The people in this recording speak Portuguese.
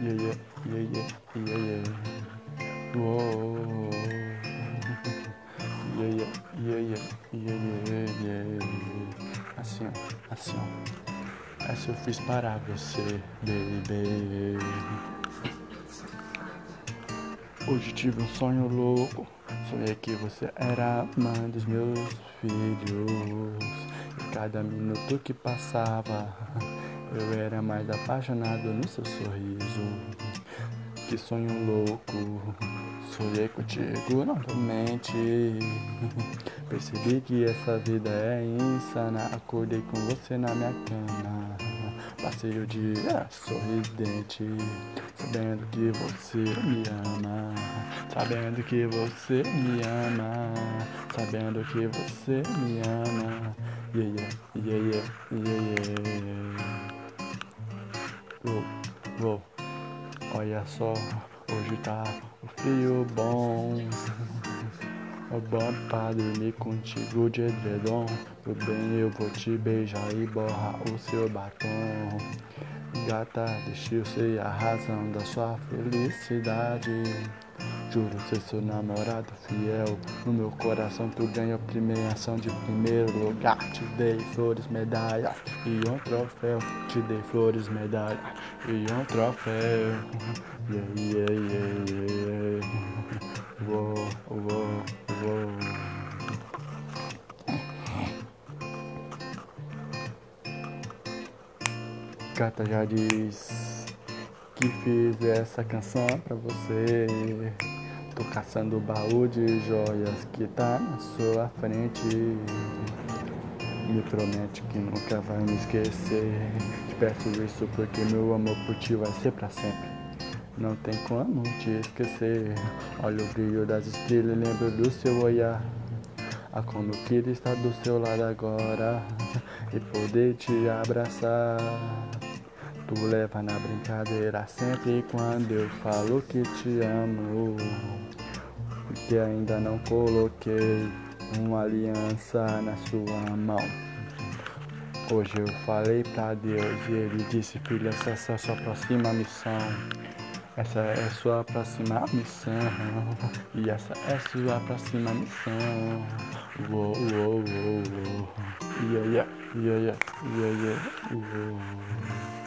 Yeah, yeah, yeah, yeah, yeah, yeah. Whoa. Yeah, yeah, yeah, yeah, yeah, yeah, yeah. Assim, ó, assim, ó. Essa eu fiz para você, baby. Hoje tive um sonho louco. Sonhei que você era mãe dos meus filhos. E cada minuto que passava, eu era mais apaixonado no seu sorriso. Que sonho louco. Sonhei contigo novamente. Percebi que essa vida é insana. Acordei com você na minha cama. Passei o dia sorridente, sabendo que você me ama, sabendo que você me ama, sabendo que você me ama. Yeah, yeah, yeah, yeah, yeah. Uou, Hoje tá o frio bom. É bom pra dormir contigo de edredom Tudo bem, eu vou te beijar e borrar o seu batom. Gata, deixa eu ser a razão da sua felicidade Juro ser seu namorado fiel No meu coração tu ganhou premiação de primeiro lugar. Te dei flores, medalha e um troféu. Te dei flores, medalha e um troféu. Yeah, yeah, yeah, yeah Uou, uou, uou Gata já diz que fiz essa canção pra você. Tô caçando o baú de joias que tá na sua frente. Me promete que nunca vai me esquecer. Te peço isso porque meu amor por ti vai ser pra sempre. Não tem como te esquecer. Olha o brilho das estrelas, lembro do seu olhar. A como queria estar do seu lado agora e poder te abraçar. Tu leva na brincadeira sempre quando eu falo que te amo. Porque ainda não coloquei uma aliança na sua mão. Hoje eu falei pra Deus e ele disse: Filha, essa é a sua próxima missão. Essa é sua próxima missão. E essa é sua próxima missão. Uou, uou, uou, uou. Yeah, yeah, yeah, yeah, yeah, yeah. Uou.